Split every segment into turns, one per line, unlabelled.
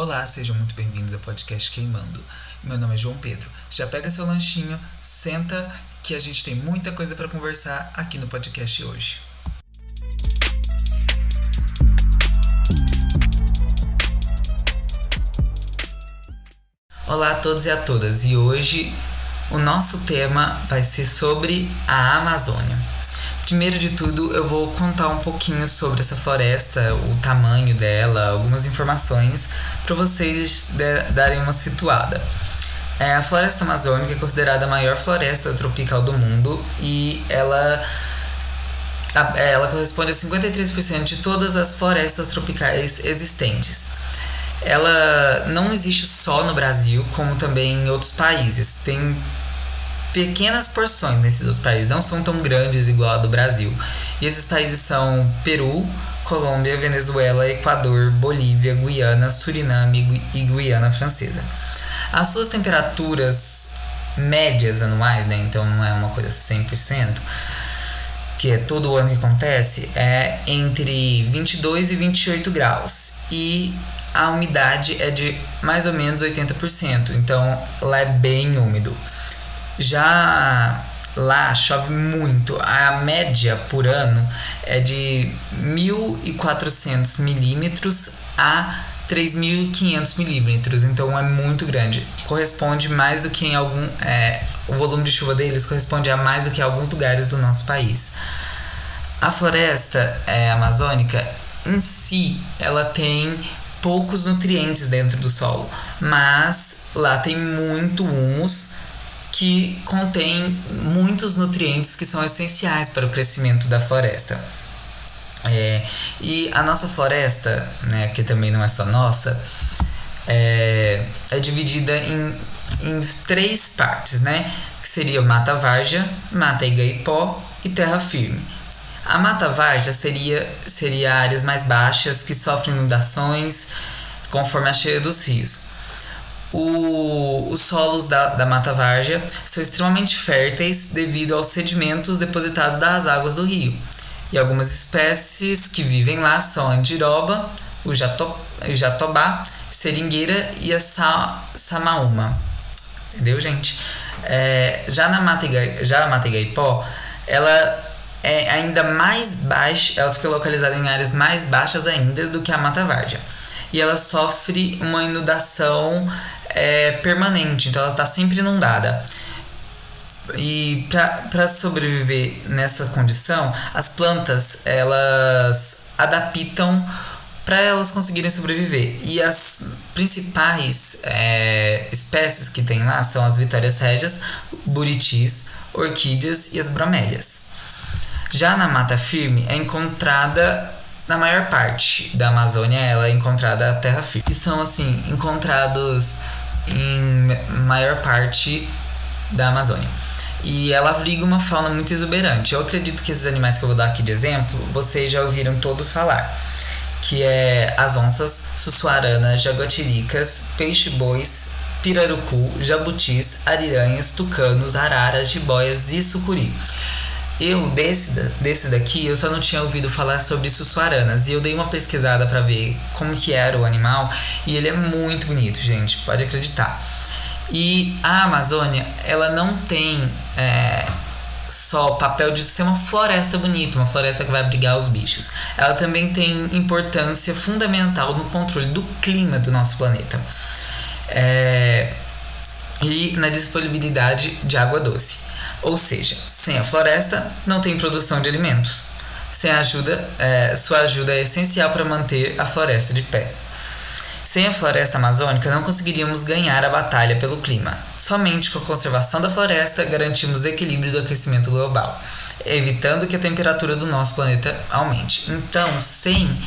Olá, sejam muito bem-vindos ao podcast Queimando. Meu nome é João Pedro. Já pega seu lanchinho, senta que a gente tem muita coisa para conversar aqui no podcast hoje. Olá a todos e a todas, e hoje o nosso tema vai ser sobre a Amazônia. Primeiro de tudo, eu vou contar um pouquinho sobre essa floresta, o tamanho dela, algumas informações para vocês darem uma situada. É, a floresta amazônica é considerada a maior floresta tropical do mundo e ela, é, ela corresponde a 53% de todas as florestas tropicais existentes. Ela não existe só no Brasil, como também em outros países. Tem pequenas porções nesses outros países, não são tão grandes igual a do Brasil. E esses países são Peru, Colômbia, Venezuela, Equador, Bolívia, Guiana, Suriname e Guiana Francesa. As suas temperaturas médias anuais, né, então não é uma coisa 100%, que é todo ano que acontece, é entre 22 e 28 graus. E a umidade é de mais ou menos 80%, então lá é bem úmido. Já lá chove muito, a média por ano é de 1.400 milímetros a 3.500 milímetros, então é muito grande. Corresponde mais do que em algum. É, o volume de chuva deles corresponde a mais do que em alguns lugares do nosso país. A floresta é, amazônica em si, ela tem poucos nutrientes dentro do solo, mas lá tem muito humus que contém muitos nutrientes que são essenciais para o crescimento da floresta. É, e a nossa floresta, né, que também não é só nossa, é, é dividida em, em três partes, né? Que seria Mata Varja, Mata Igaipó e Terra Firme. A Mata Varja seria, seria áreas mais baixas que sofrem inundações conforme a cheia dos rios. O, os solos da, da Mata Várzea são extremamente férteis devido aos sedimentos depositados das águas do rio. E algumas espécies que vivem lá são a andiroba, o, jato, o jatobá, seringueira e a sa, samaúma. Entendeu, gente? É, já na Mata, já a Mata Igaipó, ela é ainda mais baixa, ela fica localizada em áreas mais baixas ainda do que a Mata Várzea. E ela sofre uma inundação é, permanente, então ela está sempre inundada. E para sobreviver nessa condição, as plantas elas adaptam para elas conseguirem sobreviver. E as principais é, espécies que tem lá são as vitórias régias, buritis, orquídeas e as bromélias. Já na mata firme é encontrada na maior parte da Amazônia, ela é encontrada a terra firme. E são assim encontrados em maior parte da Amazônia. E ela abriga uma fauna muito exuberante. Eu acredito que esses animais que eu vou dar aqui de exemplo, vocês já ouviram todos falar. Que é as onças, sussuaranas, jaguatiricas, peixe-bois, pirarucu, jabutis, ariranhas, tucanos, araras, jiboias e sucuri. Eu, desse, desse daqui, eu só não tinha ouvido falar sobre sussuaranas. E eu dei uma pesquisada para ver como que era o animal. E ele é muito bonito, gente. Pode acreditar. E a Amazônia, ela não tem é, só o papel de ser uma floresta bonita, uma floresta que vai abrigar os bichos. Ela também tem importância fundamental no controle do clima do nosso planeta. É, e na disponibilidade de água doce. Ou seja, sem a floresta não tem produção de alimentos. Sem ajuda, é, sua ajuda é essencial para manter a floresta de pé. Sem a floresta amazônica, não conseguiríamos ganhar a batalha pelo clima. Somente com a conservação da floresta garantimos equilíbrio do aquecimento global, evitando que a temperatura do nosso planeta aumente. Então, sem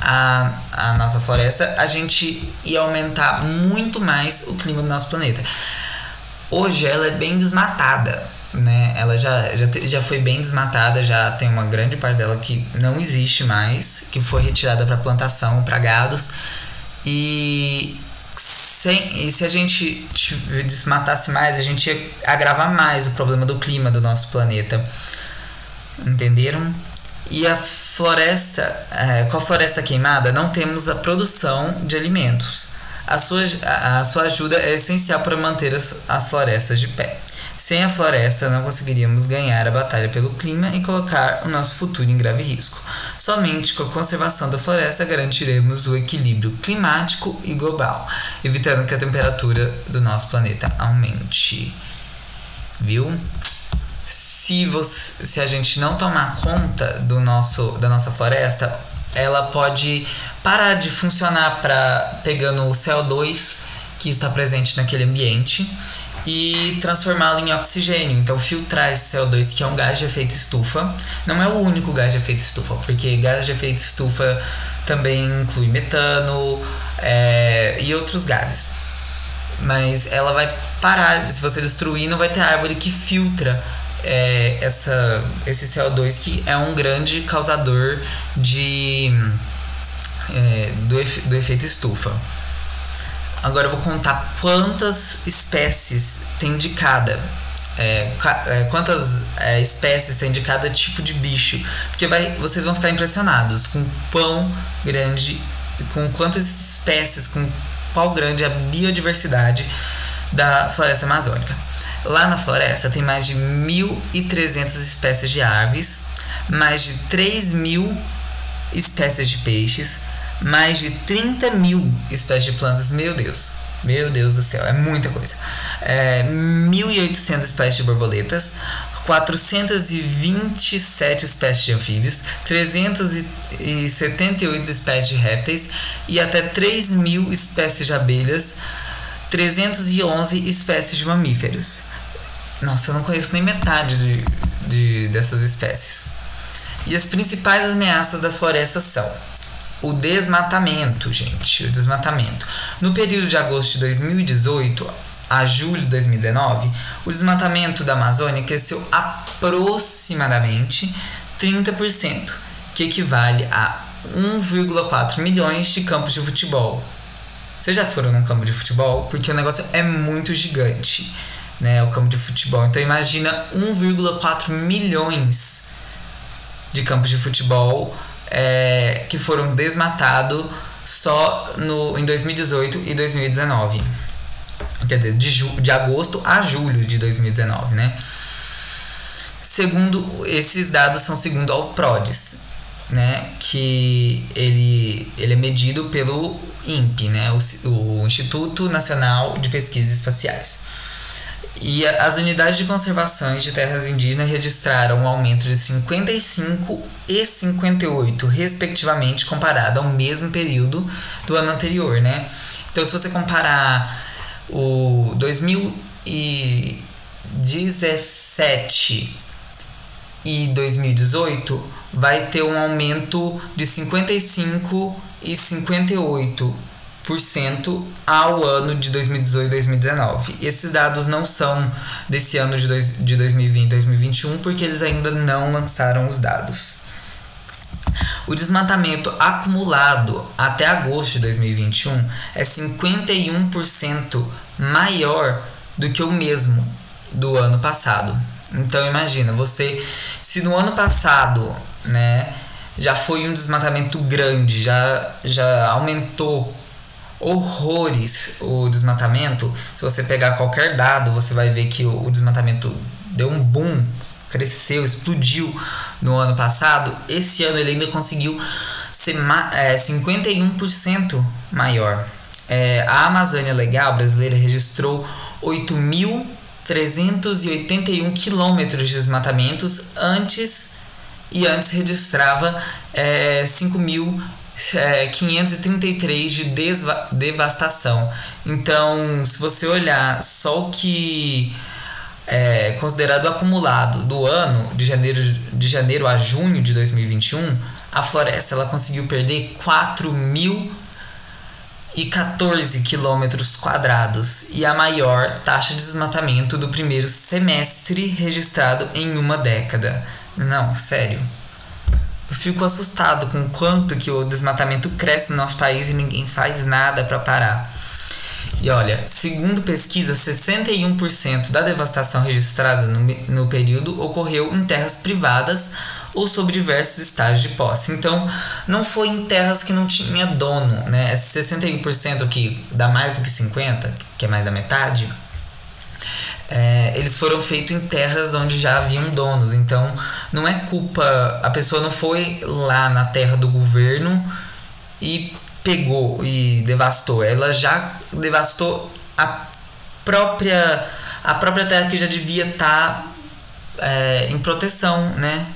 a, a nossa floresta, a gente ia aumentar muito mais o clima do nosso planeta. Hoje ela é bem desmatada né? Ela já, já, já foi bem desmatada, já tem uma grande parte dela que não existe mais, que foi retirada para plantação, para gados. E, sem, e se a gente desmatasse mais, a gente ia agravar mais o problema do clima do nosso planeta. Entenderam? E a floresta, é, com a floresta queimada, não temos a produção de alimentos. A sua, a sua ajuda é essencial para manter as, as florestas de pé. Sem a floresta, não conseguiríamos ganhar a batalha pelo clima e colocar o nosso futuro em grave risco. Somente com a conservação da floresta garantiremos o equilíbrio climático e global, evitando que a temperatura do nosso planeta aumente. Viu? Se, você, se a gente não tomar conta do nosso, da nossa floresta, ela pode parar de funcionar para pegando o CO2 que está presente naquele ambiente e transformá-lo em oxigênio. Então, filtrar esse CO2, que é um gás de efeito estufa, não é o único gás de efeito estufa, porque gás de efeito estufa também inclui metano é, e outros gases. Mas ela vai parar, se você destruir, não vai ter árvore que filtra é, essa, esse CO2, que é um grande causador de, é, do, efe, do efeito estufa. Agora eu vou contar quantas espécies tem de cada. É, é, quantas é, espécies tem de cada tipo de bicho. Porque vai, vocês vão ficar impressionados com quão grande, com quantas espécies, com qual grande a biodiversidade da floresta amazônica. Lá na floresta tem mais de 1.300 espécies de aves, mais de 3 mil espécies de peixes, mais de 30 mil espécies de plantas. Meu Deus, meu Deus do céu, é muita coisa. É, 1.800 espécies de borboletas, 427 espécies de anfíbios, 378 espécies de répteis e até 3 mil espécies de abelhas, 311 espécies de mamíferos. Nossa, eu não conheço nem metade de, de, dessas espécies. E as principais ameaças da floresta são o desmatamento, gente, o desmatamento. No período de agosto de 2018 a julho de 2019, o desmatamento da Amazônia cresceu aproximadamente 30%, que equivale a 1,4 milhões de campos de futebol. Vocês já foram num campo de futebol? Porque o negócio é muito gigante, né? O campo de futebol. Então imagina 1,4 milhões de campos de futebol é, que foram desmatados só no, em 2018 e 2019. Quer dizer, de, de agosto a julho de 2019, né? Segundo, esses dados são segundo ao PRODES, né? Que ele, ele é medido pelo INPE, né? O, o Instituto Nacional de Pesquisas Espaciais. E as unidades de conservação de terras indígenas registraram um aumento de 55 e 58, respectivamente, comparado ao mesmo período do ano anterior, né? Então, se você comparar o 2017 e 2018, vai ter um aumento de 55 e 58 ao ano de 2018 e 2019. Esses dados não são desse ano de, de 2020 e 2021 porque eles ainda não lançaram os dados. O desmatamento acumulado até agosto de 2021 é 51% maior do que o mesmo do ano passado. Então imagina, você se no ano passado, né, já foi um desmatamento grande, já já aumentou horrores o desmatamento. Se você pegar qualquer dado, você vai ver que o, desmatamento deu um boom, cresceu, explodiu no ano passado. Esse ano ele ainda conseguiu ser é, 51% maior. É, a Amazônia Legal brasileira registrou 8.381 quilômetros de desmatamentos antes e antes registrava é, 5.000 é, 533 de devastação. Então, se você olhar só o que é considerado acumulado do ano, de janeiro, de janeiro a junho de 2021, a floresta ela conseguiu perder 4.014 quilômetros quadrados e a maior taxa de desmatamento do primeiro semestre registrado em uma década. Não, sério. Eu fico assustado com o quanto que o desmatamento cresce no nosso país e ninguém faz nada para parar. E olha, segundo pesquisa, 61% da devastação registrada no, no período ocorreu em terras privadas ou sob diversos estágios de posse. Então, não foi em terras que não tinha dono, né? Esse 61% que dá mais do que 50%, que é mais da metade, é, eles foram feitos em terras onde já haviam donos. Então, não é culpa. A pessoa não foi lá na terra do governo e pegou e devastou. Ela já devastou a própria a própria terra que já devia estar tá, é, em proteção, né?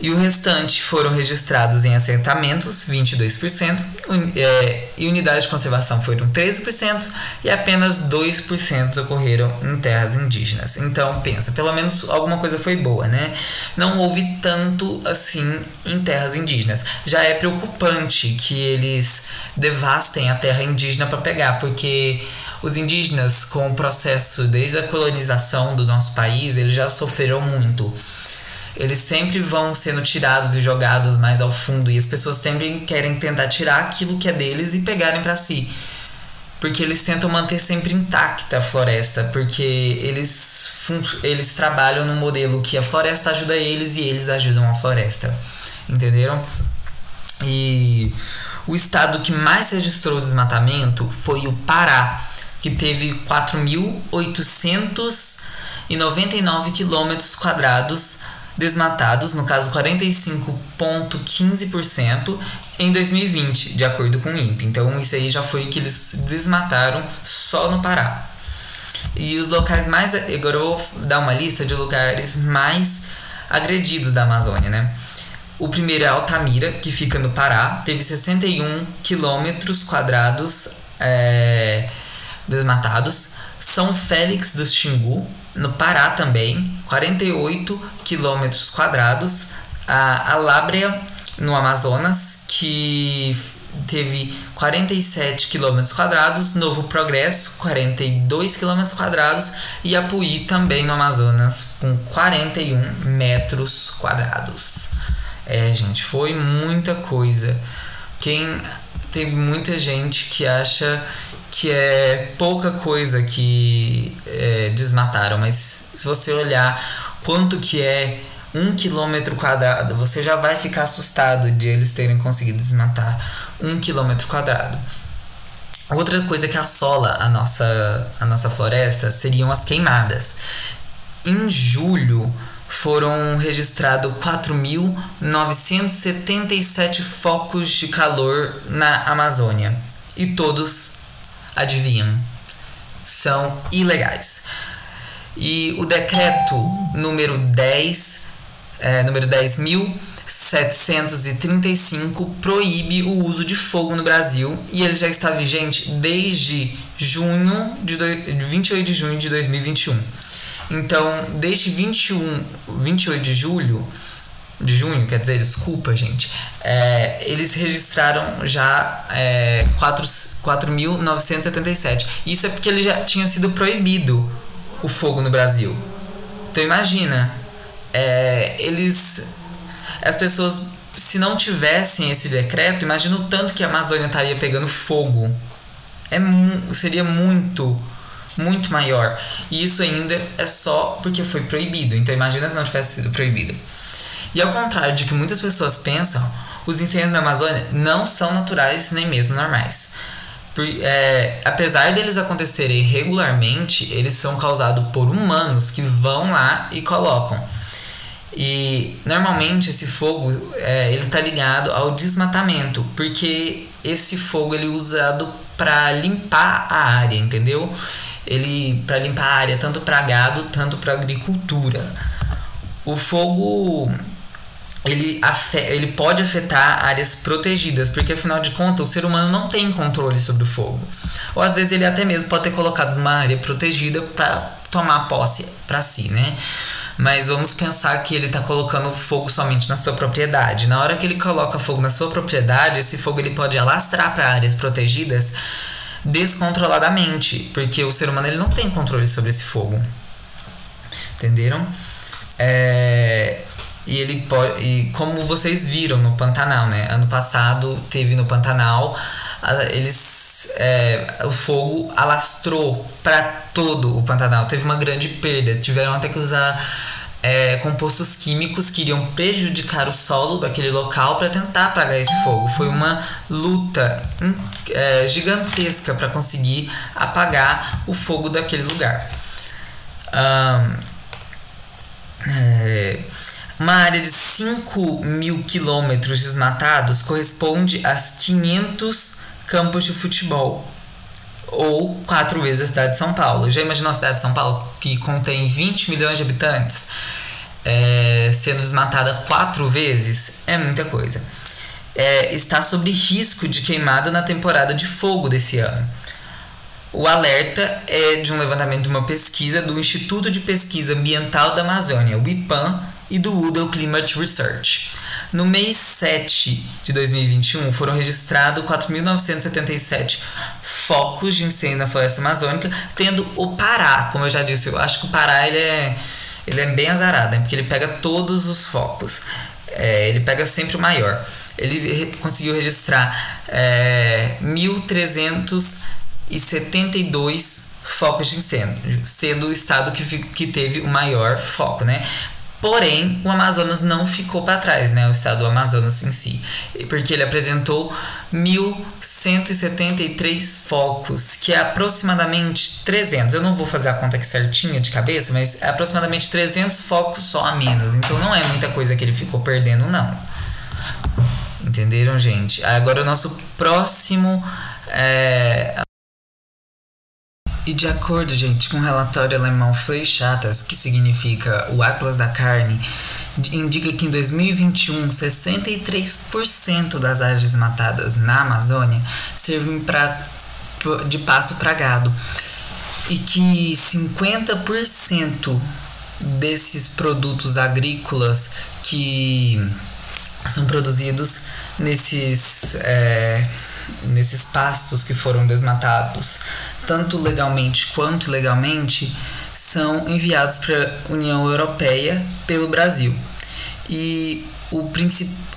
E o restante foram registrados em assentamentos, 22%, é, e unidades de conservação foram 13%, e apenas 2% ocorreram em terras indígenas. Então, pensa, pelo menos alguma coisa foi boa, né? Não houve tanto assim em terras indígenas. Já é preocupante que eles devastem a terra indígena para pegar, porque os indígenas, com o processo desde a colonização do nosso país, eles já sofreram muito eles sempre vão sendo tirados e jogados mais ao fundo e as pessoas sempre querem tentar tirar aquilo que é deles e pegarem para si. Porque eles tentam manter sempre intacta a floresta, porque eles, eles trabalham no modelo que a floresta ajuda eles e eles ajudam a floresta. Entenderam? E o estado que mais registrou desmatamento foi o Pará, que teve 4.899 quilômetros quadrados desmatados, no caso 45,15% em 2020, de acordo com o INPE. Então isso aí já foi que eles desmataram só no Pará. E os locais mais. Agora eu vou dar uma lista de lugares mais agredidos da Amazônia, né? O primeiro é Altamira, que fica no Pará, teve 61 quilômetros quadrados é, desmatados. São Félix do Xingu, no Pará também, 48 quilômetros quadrados. A Alábrea, no Amazonas, que teve 47 quilômetros quadrados, Novo Progresso 42 quilômetros quadrados e Apuí também no Amazonas com 41 metros quadrados. É, gente, foi muita coisa. Quem tem muita gente que acha que é pouca coisa que é, desmataram, mas se você olhar quanto que é um quilômetro quadrado, você já vai ficar assustado de eles terem conseguido desmatar um quilômetro quadrado. Outra coisa que assola a nossa, a nossa floresta seriam as queimadas. Em julho foram registrados 4.977 focos de calor na Amazônia e todos adivinham, são ilegais. E o decreto número 10, é, número 10.735 proíbe o uso de fogo no Brasil e ele já está vigente desde junho de do, 28 de junho de 2021. Então, desde 21, 28 de julho, de junho, quer dizer, desculpa, gente, é, eles registraram já é, 4.977. Isso é porque ele já tinha sido proibido o fogo no Brasil. Então imagina, é, eles, as pessoas, se não tivessem esse decreto, imagina o tanto que a Amazônia estaria pegando fogo. É, seria muito, muito maior. E isso ainda é só porque foi proibido. Então imagina se não tivesse sido proibido. E ao contrário de que muitas pessoas pensam, os incêndios na Amazônia não são naturais nem mesmo normais. Por, é, apesar deles acontecerem regularmente, eles são causados por humanos que vão lá e colocam. E normalmente esse fogo é, ele tá ligado ao desmatamento, porque esse fogo ele é usado para limpar a área, entendeu? Ele para limpar a área tanto para gado, tanto para agricultura. O fogo ele, ele pode afetar áreas protegidas, porque afinal de contas o ser humano não tem controle sobre o fogo. Ou às vezes ele até mesmo pode ter colocado uma área protegida para tomar posse para si, né? Mas vamos pensar que ele está colocando fogo somente na sua propriedade. Na hora que ele coloca fogo na sua propriedade, esse fogo ele pode alastrar para áreas protegidas descontroladamente, porque o ser humano ele não tem controle sobre esse fogo. Entenderam? É, e ele pode. E como vocês viram no Pantanal, né? Ano passado teve no Pantanal. Eles é, o fogo alastrou para todo o Pantanal. Teve uma grande perda. Tiveram até que usar é, compostos químicos que iriam prejudicar o solo daquele local para tentar apagar esse fogo. Foi uma luta é, gigantesca para conseguir apagar o fogo daquele lugar. Um, é, uma área de 5 mil quilômetros desmatados corresponde a 500 campos de futebol ou quatro vezes a cidade de São Paulo. Já imaginou a cidade de São Paulo que contém 20 milhões de habitantes é, sendo desmatada quatro vezes? É muita coisa. É, está sob risco de queimada na temporada de fogo desse ano. O alerta é de um levantamento de uma pesquisa do Instituto de Pesquisa Ambiental da Amazônia, o IPAM, e do Udall Climate Research. No mês 7 de 2021, foram registrados 4.977 focos de incêndio na floresta amazônica, tendo o Pará, como eu já disse, eu acho que o Pará ele é, ele é bem azarado, né? porque ele pega todos os focos, é, ele pega sempre o maior. Ele conseguiu registrar é, 1.372 focos de incêndio, sendo o estado que, que teve o maior foco, né? Porém, o Amazonas não ficou para trás, né? O estado do Amazonas em si, porque ele apresentou 1.173 focos, que é aproximadamente 300. Eu não vou fazer a conta aqui certinha de cabeça, mas é aproximadamente 300 focos só a menos. Então não é muita coisa que ele ficou perdendo, não. Entenderam, gente? Agora o nosso próximo é, e de acordo, gente, com o relatório alemão Fleischatlas, que significa o Atlas da Carne, indica que em 2021, 63% das áreas desmatadas na Amazônia servem pra, de pasto para gado. E que 50% desses produtos agrícolas que são produzidos nesses, é, nesses pastos que foram desmatados tanto legalmente quanto ilegalmente, são enviados para a União Europeia pelo Brasil. E, o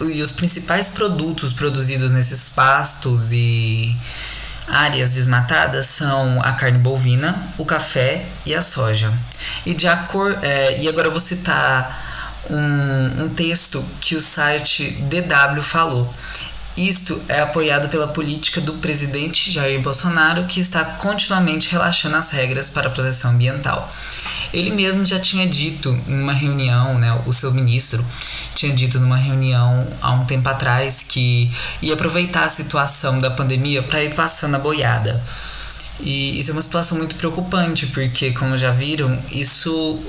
e os principais produtos produzidos nesses pastos e áreas desmatadas são a carne bovina, o café e a soja. E, de acor é, e agora eu vou citar um, um texto que o site DW falou. Isto é apoiado pela política do presidente Jair Bolsonaro, que está continuamente relaxando as regras para a proteção ambiental. Ele mesmo já tinha dito em uma reunião, né, o seu ministro tinha dito numa reunião há um tempo atrás que ia aproveitar a situação da pandemia para ir passando a boiada. E isso é uma situação muito preocupante, porque, como já viram, isso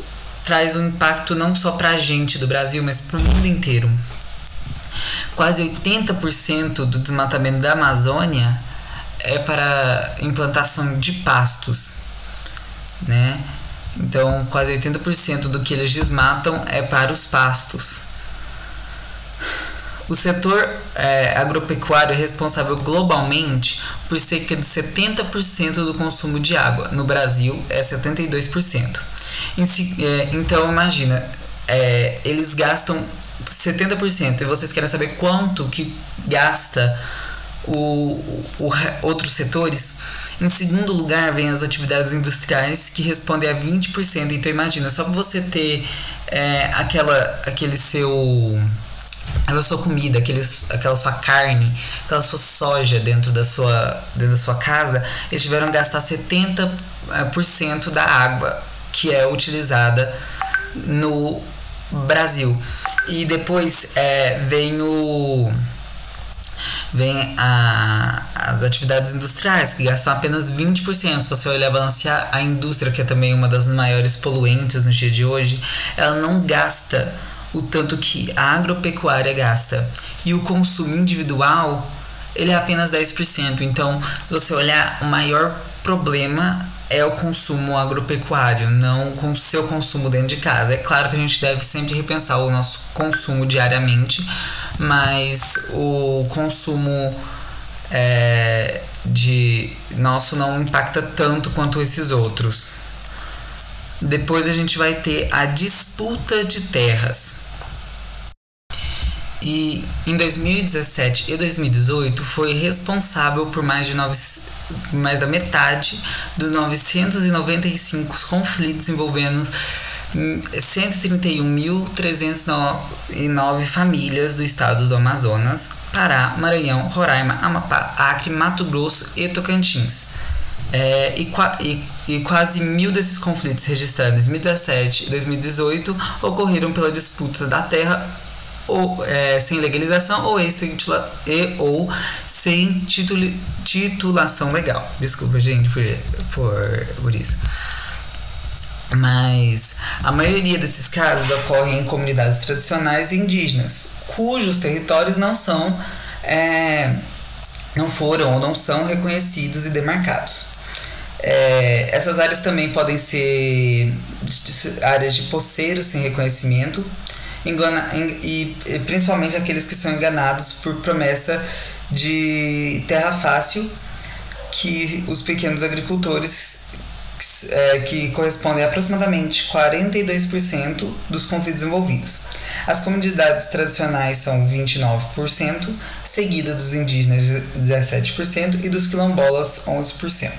traz um impacto não só para a gente do Brasil, mas para o mundo inteiro quase 80% do desmatamento da Amazônia é para implantação de pastos, né? Então, quase 80% do que eles desmatam é para os pastos. O setor é, agropecuário é responsável globalmente por cerca de 70% do consumo de água. No Brasil, é 72%. É, então, imagina, é, eles gastam 70% e vocês querem saber quanto que gasta o, o, outros setores, em segundo lugar vem as atividades industriais que respondem a 20%. Então imagina, só para você ter é, aquela, aquele seu aquela sua comida, aqueles, aquela sua carne, aquela sua soja dentro da sua, dentro da sua casa, eles tiveram que gastar 70% é, da água que é utilizada no Brasil. E depois é, vem o vem a, as atividades industriais, que gastam apenas 20%. Se você olhar balancear a indústria, que é também uma das maiores poluentes no dia de hoje, ela não gasta o tanto que a agropecuária gasta. E o consumo individual, ele é apenas 10%. Então, se você olhar, o maior problema é o consumo agropecuário, não o seu consumo dentro de casa. É claro que a gente deve sempre repensar o nosso consumo diariamente, mas o consumo é, de nosso não impacta tanto quanto esses outros. Depois a gente vai ter a disputa de terras. E em 2017 e 2018 foi responsável por mais de nove, mais da metade dos 995 conflitos envolvendo 131.309 famílias do estado do Amazonas, Pará, Maranhão, Roraima, Amapá, Acre, Mato Grosso e Tocantins. É, e, e, e, quase mil desses conflitos registrados em 2017 e 2018 ocorreram pela disputa da terra ou é, sem legalização ou, e, ou sem titula, titulação legal. Desculpa, gente, por, por, por isso. Mas a maioria desses casos ocorre em comunidades tradicionais indígenas, cujos territórios não são, é, não foram ou não são reconhecidos e demarcados. É, essas áreas também podem ser áreas de poceiros sem reconhecimento, engana, e, e principalmente aqueles que são enganados por promessa de terra fácil que os pequenos agricultores é, que correspondem a aproximadamente 42% dos conflitos envolvidos. As comunidades tradicionais são 29%, seguida dos indígenas 17% e dos quilombolas 11%.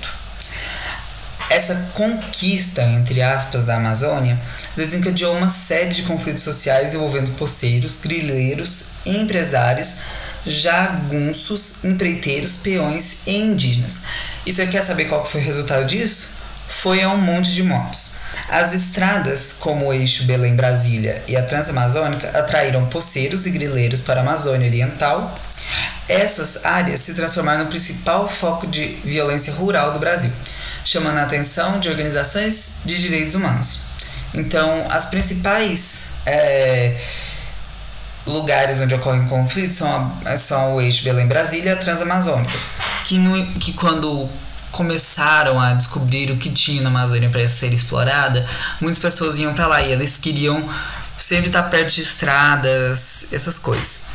Essa conquista, entre aspas, da Amazônia desencadeou uma série de conflitos sociais envolvendo poceiros, grileiros, empresários, jagunços, empreiteiros, peões e indígenas. E você quer saber qual foi o resultado disso? Foi a um monte de mortos. As estradas, como o eixo Belém-Brasília e a Transamazônica, atraíram poceiros e grileiros para a Amazônia Oriental. Essas áreas se transformaram no principal foco de violência rural do Brasil chamando a atenção de organizações de direitos humanos. Então, as principais é, lugares onde ocorrem conflitos são, a, são o eixo Belém-Brasília e a Transamazônica, que, no, que quando começaram a descobrir o que tinha na Amazônia para ser explorada, muitas pessoas iam para lá e eles queriam sempre estar perto de estradas, essas coisas.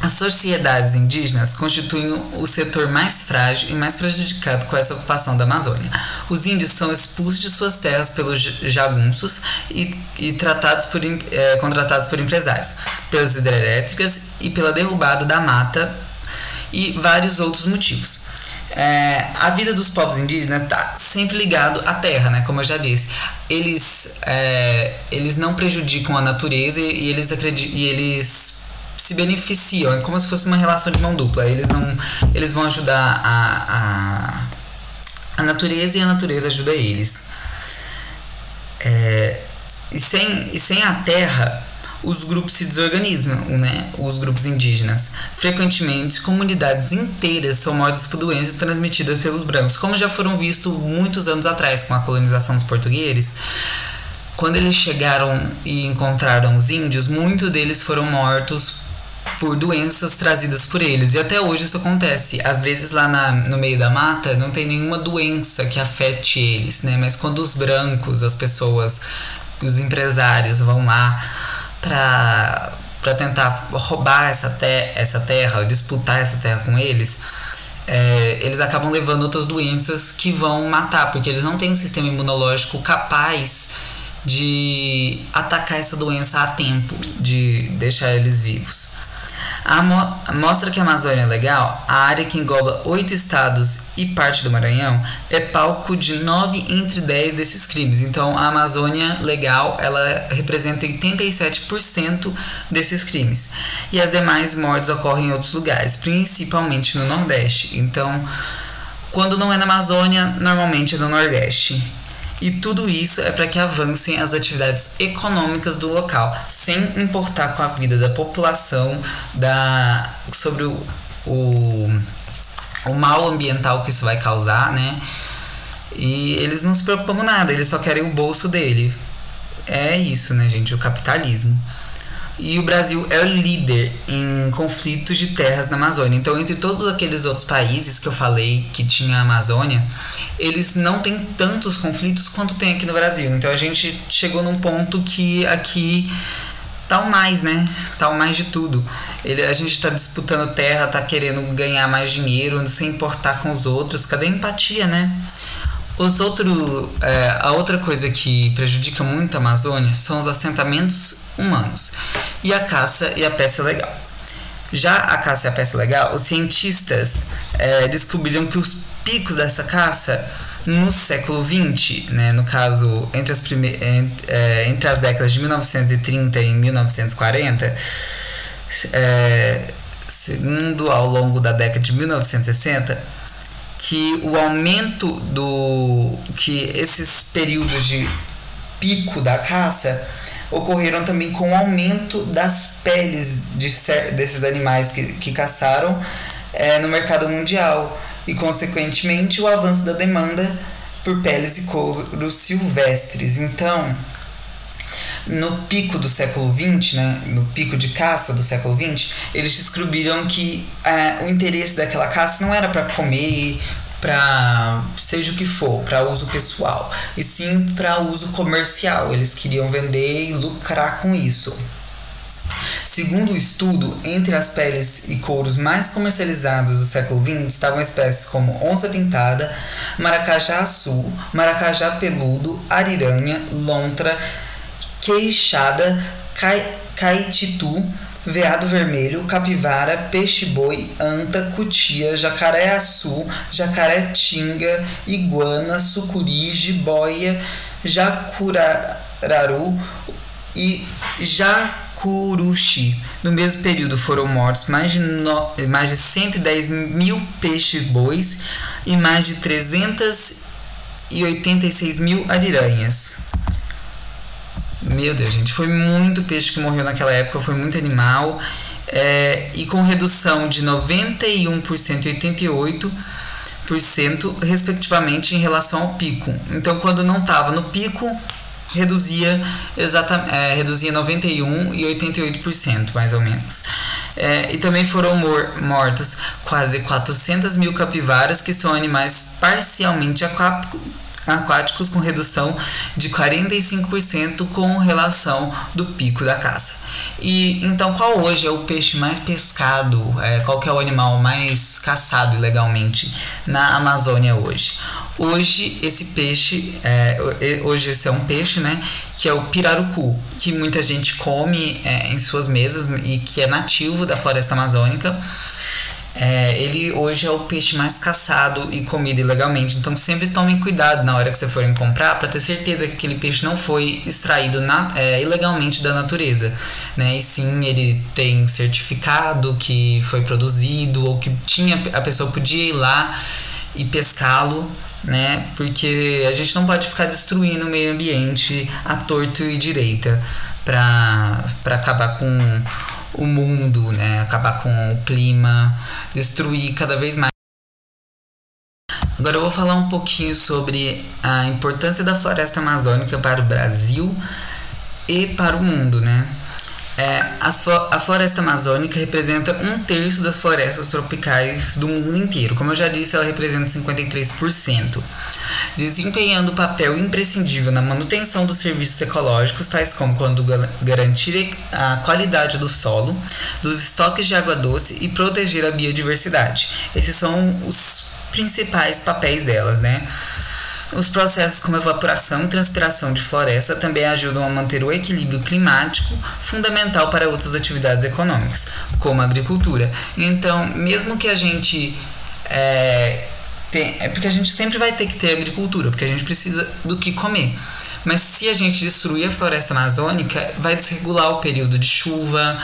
As sociedades indígenas constituem o setor mais frágil e mais prejudicado com essa ocupação da Amazônia. Os índios são expulsos de suas terras pelos jagunços e, e tratados por, é, contratados por empresários, pelas hidrelétricas e pela derrubada da mata e vários outros motivos. É, a vida dos povos indígenas está sempre ligado à terra, né? Como eu já disse, eles, é, eles não prejudicam a natureza e, e eles acreditam, e eles se beneficiam, é como se fosse uma relação de mão dupla. Eles não, eles vão ajudar a, a, a natureza e a natureza ajuda eles. É, e, sem, e sem a terra, os grupos se desorganizam, né? Os grupos indígenas. Frequentemente, comunidades inteiras são mortas por doenças transmitidas pelos brancos, como já foram vistos muitos anos atrás com a colonização dos portugueses. Quando eles chegaram e encontraram os índios, muitos deles foram mortos por doenças trazidas por eles. E até hoje isso acontece. Às vezes lá na, no meio da mata não tem nenhuma doença que afete eles, né? Mas quando os brancos, as pessoas, os empresários vão lá para para tentar roubar essa, te essa terra, disputar essa terra com eles, é, eles acabam levando outras doenças que vão matar, porque eles não têm um sistema imunológico capaz de atacar essa doença a tempo, de deixar eles vivos. Mostra que a Amazônia é legal, a área que engloba oito estados e parte do Maranhão, é palco de nove entre dez desses crimes. Então, a Amazônia legal, ela representa 87% desses crimes. E as demais mortes ocorrem em outros lugares, principalmente no Nordeste. Então, quando não é na Amazônia, normalmente é no Nordeste. E tudo isso é para que avancem as atividades econômicas do local, sem importar com a vida da população, da, sobre o, o, o mal ambiental que isso vai causar, né? E eles não se preocupam com nada, eles só querem o bolso dele. É isso, né, gente? O capitalismo. E o Brasil é o líder em conflitos de terras na Amazônia. Então, entre todos aqueles outros países que eu falei que tinha a Amazônia, eles não têm tantos conflitos quanto tem aqui no Brasil. Então, a gente chegou num ponto que aqui tá o mais, né? Tá o mais de tudo. Ele, a gente tá disputando terra, tá querendo ganhar mais dinheiro, sem importar com os outros. Cadê a empatia, né? Os outro, é, a outra coisa que prejudica muito a Amazônia são os assentamentos humanos, e a caça e a peça legal. Já a caça e a peça legal, os cientistas é, descobriram que os picos dessa caça no século XX, né, no caso entre as, entre, é, entre as décadas de 1930 e 1940, é, segundo ao longo da década de 1960, que o aumento do que esses períodos de pico da caça ocorreram também com o aumento das peles de desses animais que, que caçaram é, no mercado mundial e, consequentemente, o avanço da demanda por peles e couros silvestres. Então, no pico do século XX, né, no pico de caça do século XX, eles descobriram que é, o interesse daquela caça não era para comer, para seja o que for, para uso pessoal, e sim para uso comercial. Eles queriam vender e lucrar com isso. Segundo o estudo, entre as peles e couros mais comercializados do século XX estavam espécies como onça pintada, maracajá azul, maracajá peludo, ariranha, lontra, queixada, cai, caititu, veado vermelho, capivara, peixe-boi, anta, cutia, jacaré-açu, jacaré-tinga, iguana, sucuri, jiboia, jacuraru e jacuruxi. No mesmo período foram mortos mais de, no, mais de 110 mil peixes-bois e mais de 386 mil ariranhas. Meu Deus, gente, foi muito peixe que morreu naquela época, foi muito animal. É, e com redução de 91% e 88%, respectivamente, em relação ao pico. Então, quando não estava no pico, reduzia exatamente é, reduzia 91 e 88% mais ou menos é, e também foram mor mortos quase 400 mil capivaras que são animais parcialmente aquáticos aquáticos com redução de 45% com relação do pico da caça. E então qual hoje é o peixe mais pescado? É, qual que é o animal mais caçado ilegalmente na Amazônia hoje? Hoje esse peixe, é, hoje esse é um peixe, né, que é o pirarucu, que muita gente come é, em suas mesas e que é nativo da floresta amazônica. É, ele hoje é o peixe mais caçado e comido ilegalmente. Então sempre tomem cuidado na hora que você forem comprar para ter certeza que aquele peixe não foi extraído na, é, ilegalmente da natureza. Né? E sim, ele tem certificado que foi produzido ou que tinha a pessoa podia ir lá e pescá-lo. Né? Porque a gente não pode ficar destruindo o meio ambiente à torto e direita para acabar com o mundo, né? Acabar com o clima, destruir cada vez mais. Agora eu vou falar um pouquinho sobre a importância da floresta amazônica para o Brasil e para o mundo, né? É, a floresta amazônica representa um terço das florestas tropicais do mundo inteiro. Como eu já disse, ela representa 53%, desempenhando papel imprescindível na manutenção dos serviços ecológicos, tais como quando garantir a qualidade do solo, dos estoques de água doce e proteger a biodiversidade. Esses são os principais papéis delas, né? Os processos como evaporação e transpiração de floresta também ajudam a manter o equilíbrio climático, fundamental para outras atividades econômicas, como a agricultura. Então, mesmo que a gente é, tem, é porque a gente sempre vai ter que ter agricultura, porque a gente precisa do que comer. Mas se a gente destruir a floresta amazônica, vai desregular o período de chuva,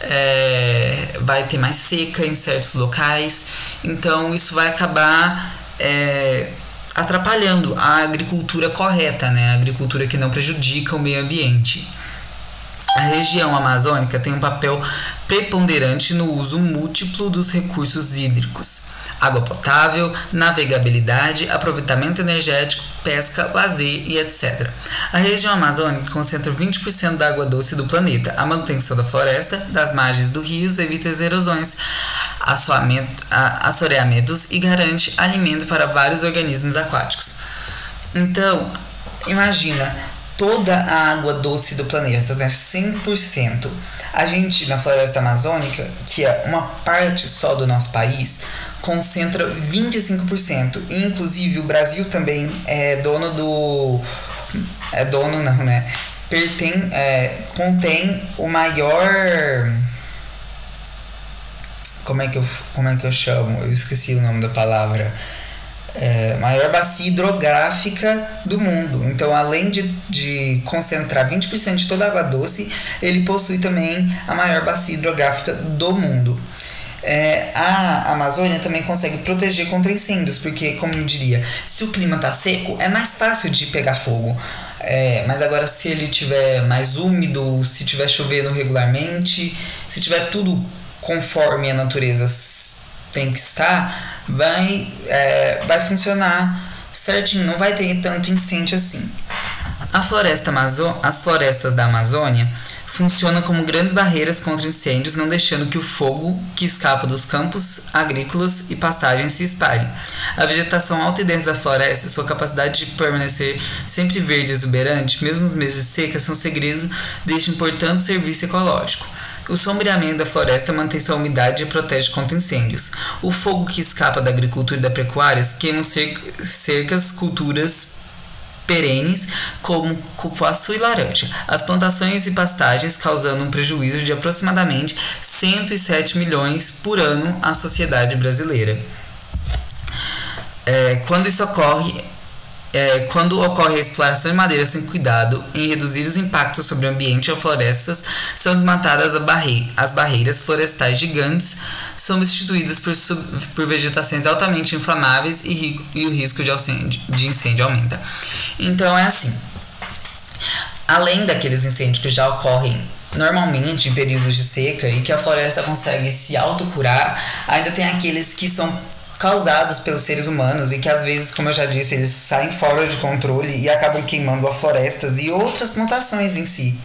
é, vai ter mais seca em certos locais. Então isso vai acabar é, atrapalhando a agricultura correta, né? A agricultura que não prejudica o meio ambiente. A região amazônica tem um papel preponderante no uso múltiplo dos recursos hídricos água potável, navegabilidade, aproveitamento energético, pesca, lazer e etc. A região amazônica concentra 20% da água doce do planeta. A manutenção da floresta, das margens dos rios, evita as erosões, assoreamentos e garante alimento para vários organismos aquáticos. Então, imagina toda a água doce do planeta, né? 100%. A gente, na floresta amazônica, que é uma parte só do nosso país, concentra 25%. E, inclusive, o Brasil também é dono do. É dono, não, né? pertence, é, contém o maior como é que eu como é que eu chamo eu esqueci o nome da palavra é, maior bacia hidrográfica do mundo. Então, além de, de concentrar 20% de toda a água doce, ele possui também a maior bacia hidrográfica do mundo. É, a Amazônia também consegue proteger contra incêndios, porque, como eu diria, se o clima está seco, é mais fácil de pegar fogo. É, mas agora, se ele tiver mais úmido, se tiver chovendo regularmente, se tiver tudo conforme a natureza tem que estar, vai, é, vai funcionar certinho, não vai ter tanto incêndio assim. A floresta Amazo as florestas da Amazônia funcionam como grandes barreiras contra incêndios, não deixando que o fogo que escapa dos campos agrícolas e pastagens se espalhe. A vegetação alta e densa da floresta e sua capacidade de permanecer sempre verde e exuberante, mesmo nos meses secas, são segredos deste importante serviço ecológico. O sombreamento da floresta mantém sua umidade e protege contra incêndios. O fogo que escapa da agricultura e da pecuária queima cercas, culturas perenes como cupuaçu e laranja, as plantações e pastagens causando um prejuízo de aproximadamente 107 milhões por ano à sociedade brasileira. É, quando isso ocorre, é, quando ocorre a exploração de madeira sem cuidado em reduzir os impactos sobre o ambiente ou florestas, são desmatadas barre as barreiras florestais gigantes, são substituídas por, por vegetações altamente inflamáveis e, e o risco de, de incêndio aumenta. Então é assim. Além daqueles incêndios que já ocorrem normalmente em períodos de seca e que a floresta consegue se autocurar, ainda tem aqueles que são causados pelos seres humanos e que às vezes, como eu já disse, eles saem fora de controle e acabam queimando as florestas e outras plantações em si.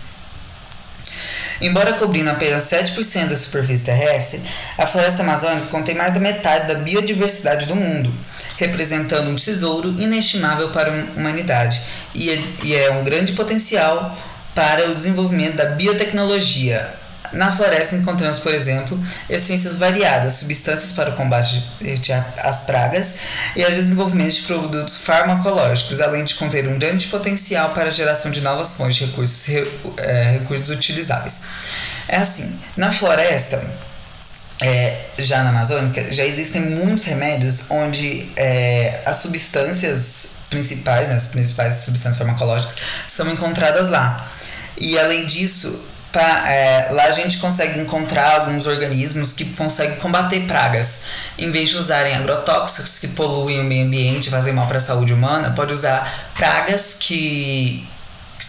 Embora cobrindo apenas 7% da superfície terrestre, a floresta amazônica contém mais da metade da biodiversidade do mundo, representando um tesouro inestimável para a humanidade e é um grande potencial para o desenvolvimento da biotecnologia, na floresta encontramos, por exemplo, essências variadas, substâncias para o combate às pragas e o desenvolvimento de produtos farmacológicos, além de conter um grande potencial para a geração de novas fontes de recursos, é, recursos utilizáveis. É assim, na floresta, é, já na Amazônica, já existem muitos remédios onde é, as substâncias principais, né, as principais substâncias farmacológicas, são encontradas lá. E além disso, Pra, é, lá a gente consegue encontrar alguns organismos que conseguem combater pragas. Em vez de usarem agrotóxicos que poluem o meio ambiente e fazem mal para a saúde humana, pode usar pragas que.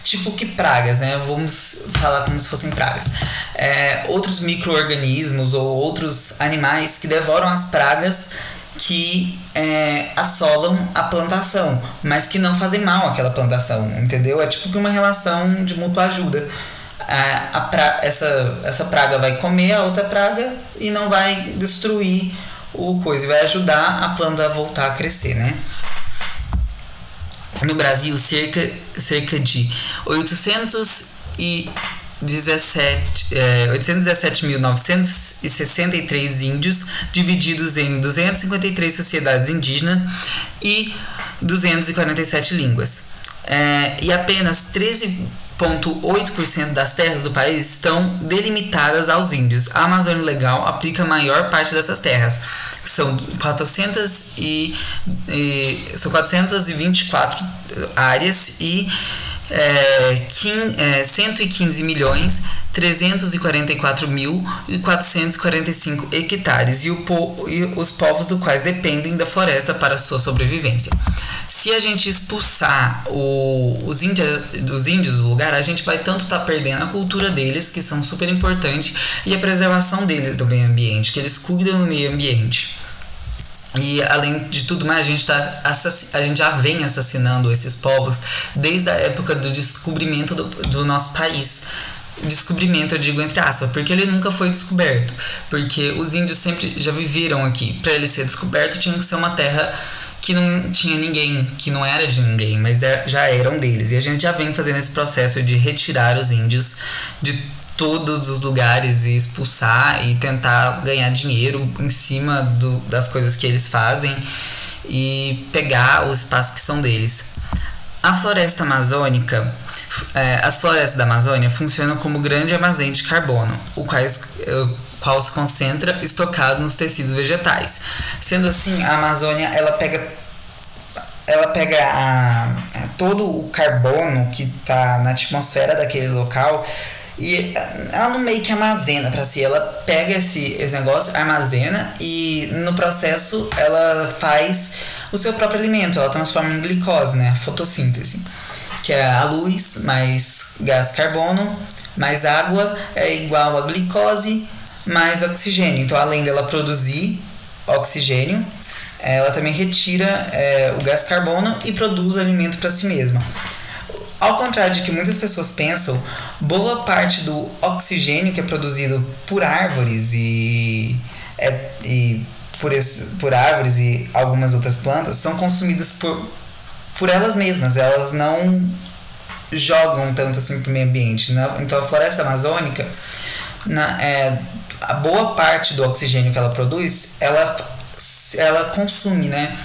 Tipo que pragas, né? Vamos falar como se fossem pragas. É, outros micro-organismos ou outros animais que devoram as pragas que é, assolam a plantação, mas que não fazem mal àquela plantação, entendeu? É tipo que uma relação de mútua ajuda a, a pra, essa, essa praga vai comer a outra praga e não vai destruir o coisa, vai ajudar a planta a voltar a crescer, né? No Brasil, cerca, cerca de 817, é, 817.963 índios, divididos em 253 sociedades indígenas e 247 línguas. É, e apenas 13 0,8% das terras do país estão delimitadas aos índios. A Amazônia Legal aplica a maior parte dessas terras. São 400 e, e são 424 áreas e é, é, 115 milhões 344 mil e 445 hectares e, po e os povos do quais dependem da floresta para sua sobrevivência. Se a gente expulsar o, os, índia, os índios do lugar, a gente vai tanto estar tá perdendo a cultura deles, que são super importantes, e a preservação deles do meio ambiente, que eles cuidam do meio ambiente. E além de tudo mais, a gente, tá a gente já vem assassinando esses povos desde a época do descobrimento do, do nosso país. Descobrimento, eu digo entre aspas, porque ele nunca foi descoberto. Porque os índios sempre já viveram aqui. Para ele ser descoberto, tinha que ser uma terra que não tinha ninguém, que não era de ninguém, mas é, já eram deles. E a gente já vem fazendo esse processo de retirar os índios de todos os lugares e expulsar e tentar ganhar dinheiro em cima do, das coisas que eles fazem e pegar o espaço que são deles. A floresta amazônica É, as florestas da Amazônia funcionam como grande armazém de carbono, o qual, o qual se concentra estocado nos tecidos vegetais. Sendo assim, a Amazônia ela pega ela pega a, a todo o carbono que está na atmosfera daquele local e ela não meio que armazena para si, ela pega esse, esse negócio, armazena e no processo ela faz o seu próprio alimento, ela transforma em glicose, né? Fotossíntese, que é a luz mais gás carbono mais água é igual a glicose mais oxigênio. Então, além dela produzir oxigênio, ela também retira é, o gás carbono e produz alimento para si mesma. Ao contrário de que muitas pessoas pensam, boa parte do oxigênio que é produzido por árvores e, é, e por, esse, por árvores e algumas outras plantas são consumidas por, por elas mesmas. Elas não jogam tanto assim para o meio ambiente. Né? Então a floresta amazônica, na, é, a boa parte do oxigênio que ela produz, ela, ela consome, né?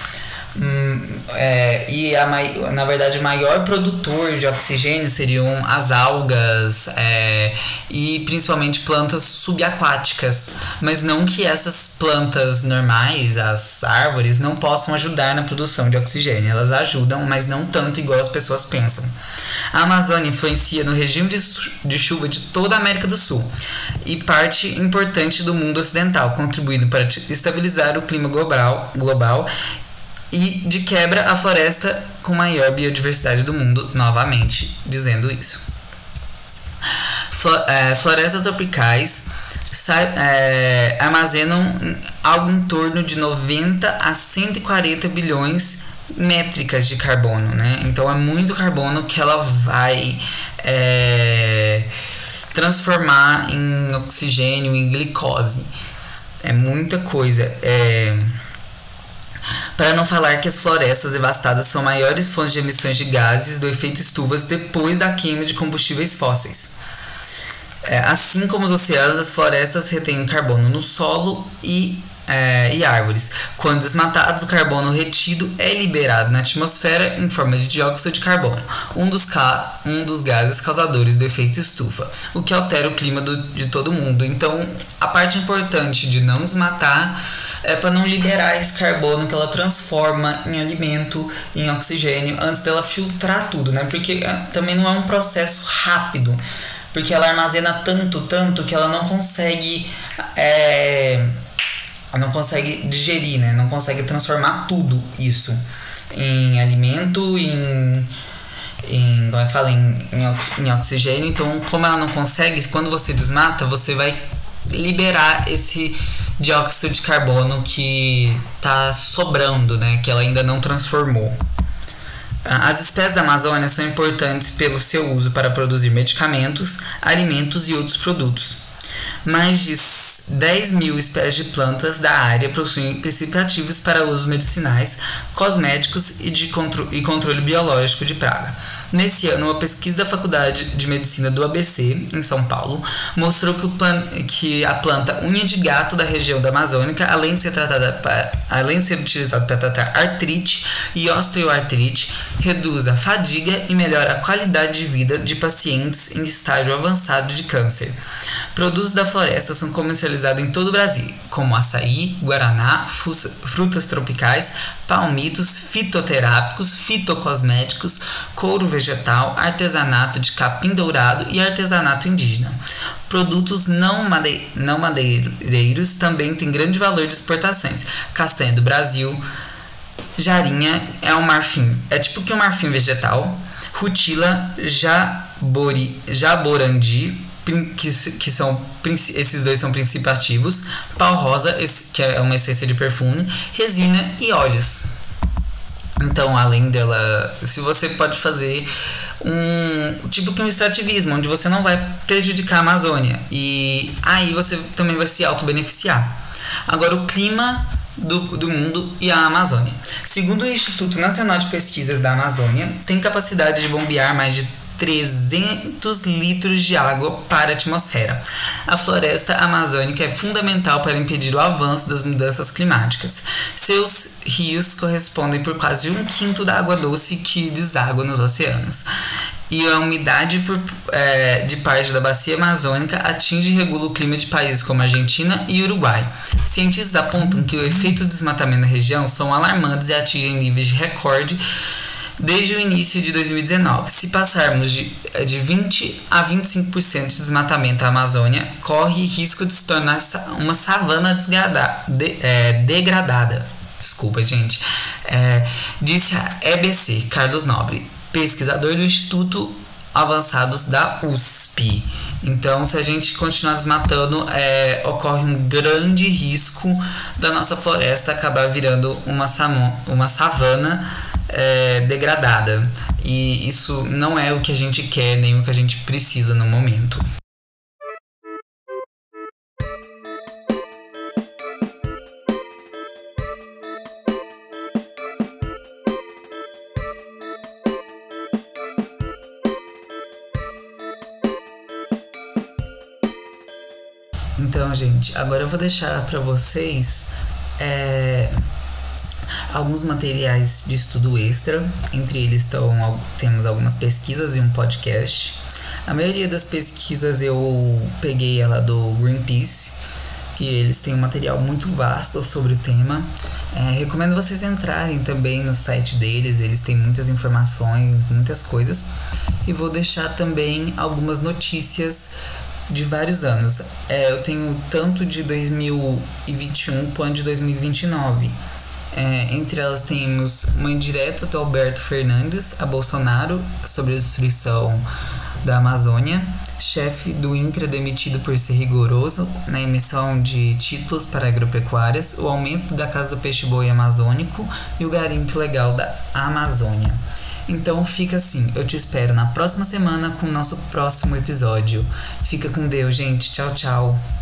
É, e a, na verdade o maior produtor de oxigênio seriam as algas é, e principalmente plantas subaquáticas. Mas não que essas plantas normais as árvores não possam ajudar na produção de oxigênio. Elas ajudam mas não tanto igual as pessoas pensam. A Amazônia influencia no regime de, de chuva de toda a América do Sul e parte importante do mundo ocidental contribuindo para estabilizar o clima global, global e de quebra a floresta com maior biodiversidade do mundo, novamente dizendo isso. É, florestas tropicais é, armazenam algo em torno de 90 a 140 bilhões métricas de carbono, né? Então é muito carbono que ela vai é, transformar em oxigênio, em glicose. É muita coisa. É, para não falar que as florestas devastadas são maiores fontes de emissões de gases do efeito estufas depois da queima de combustíveis fósseis. É, assim como os oceanos, as florestas retêm carbono no solo e é, e árvores. Quando desmatados, o carbono retido é liberado na atmosfera em forma de dióxido de carbono, um dos, um dos gases causadores do efeito estufa, o que altera o clima do, de todo mundo. Então, a parte importante de não desmatar é para não liberar esse carbono que ela transforma em alimento, em oxigênio, antes dela filtrar tudo, né? Porque é, também não é um processo rápido, porque ela armazena tanto, tanto que ela não consegue. É, não consegue digerir, né? Não consegue transformar tudo isso em alimento, em em, como é que fala, em, em, em, oxigênio. Então, como ela não consegue, quando você desmata, você vai liberar esse dióxido de carbono que está sobrando, né? Que ela ainda não transformou. As espécies da Amazônia são importantes pelo seu uso para produzir medicamentos, alimentos e outros produtos. Mais de 10 mil espécies de plantas da área possuem princípios ativos para usos medicinais, cosméticos e de contro e controle biológico de praga. Nesse ano, uma pesquisa da Faculdade de Medicina do ABC, em São Paulo, mostrou que, que a planta unha de gato da região da Amazônica, além de ser, tratada pra, além de ser utilizada para tratar artrite e osteoartrite, reduz a fadiga e melhora a qualidade de vida de pacientes em estágio avançado de câncer. Produtos da floresta são comercializados em todo o Brasil, como açaí, guaraná, frutas tropicais, palmitos, fitoterápicos, fitocosméticos, couro vegetal, artesanato de capim dourado e artesanato indígena. Produtos não, made não madeireiros também têm grande valor de exportações. Castanha do Brasil, jarinha é um marfim, é tipo que um marfim vegetal. Rutila, jabori, jaborandi, que, que são esses dois são princípios ativos, pau rosa, que é uma essência de perfume, resina e óleos. Então, além dela, se você pode fazer um tipo que um extrativismo, onde você não vai prejudicar a Amazônia e aí você também vai se auto-beneficiar. Agora, o clima do, do mundo e a Amazônia. Segundo o Instituto Nacional de Pesquisas da Amazônia, tem capacidade de bombear mais de 300 litros de água para a atmosfera. A floresta amazônica é fundamental para impedir o avanço das mudanças climáticas. Seus rios correspondem por quase um quinto da água doce que deságua nos oceanos. e a umidade por, é, de parte da bacia amazônica atinge e regula o clima de países como Argentina e Uruguai. Cientistas apontam que o efeito do desmatamento na região são alarmantes e atingem níveis de recorde desde o início de 2019. Se passarmos de, de 20 a 25% de desmatamento da Amazônia, corre risco de se tornar uma savana de, é, degradada. Desculpa, gente. É, disse a EBC, Carlos Nobre, pesquisador do Instituto Avançados da USP. Então, se a gente continuar desmatando, é, ocorre um grande risco da nossa floresta acabar virando uma, uma savana é, degradada. E isso não é o que a gente quer, nem o que a gente precisa no momento. Então, gente, agora eu vou deixar para vocês é, alguns materiais de estudo extra. Entre eles estão, temos algumas pesquisas e um podcast. A maioria das pesquisas eu peguei ela do Greenpeace, que eles têm um material muito vasto sobre o tema. É, recomendo vocês entrarem também no site deles, eles têm muitas informações, muitas coisas. E vou deixar também algumas notícias de vários anos. É, eu tenho tanto de 2021 quanto de 2029. É, entre elas temos uma indireta do Alberto Fernandes a Bolsonaro sobre a destruição da Amazônia, chefe do INCRA demitido por ser rigoroso na emissão de títulos para agropecuárias, o aumento da Casa do Peixe Boi Amazônico e o garimpo legal da Amazônia. Então fica assim, eu te espero na próxima semana com o nosso próximo episódio. Fica com Deus, gente. Tchau, tchau.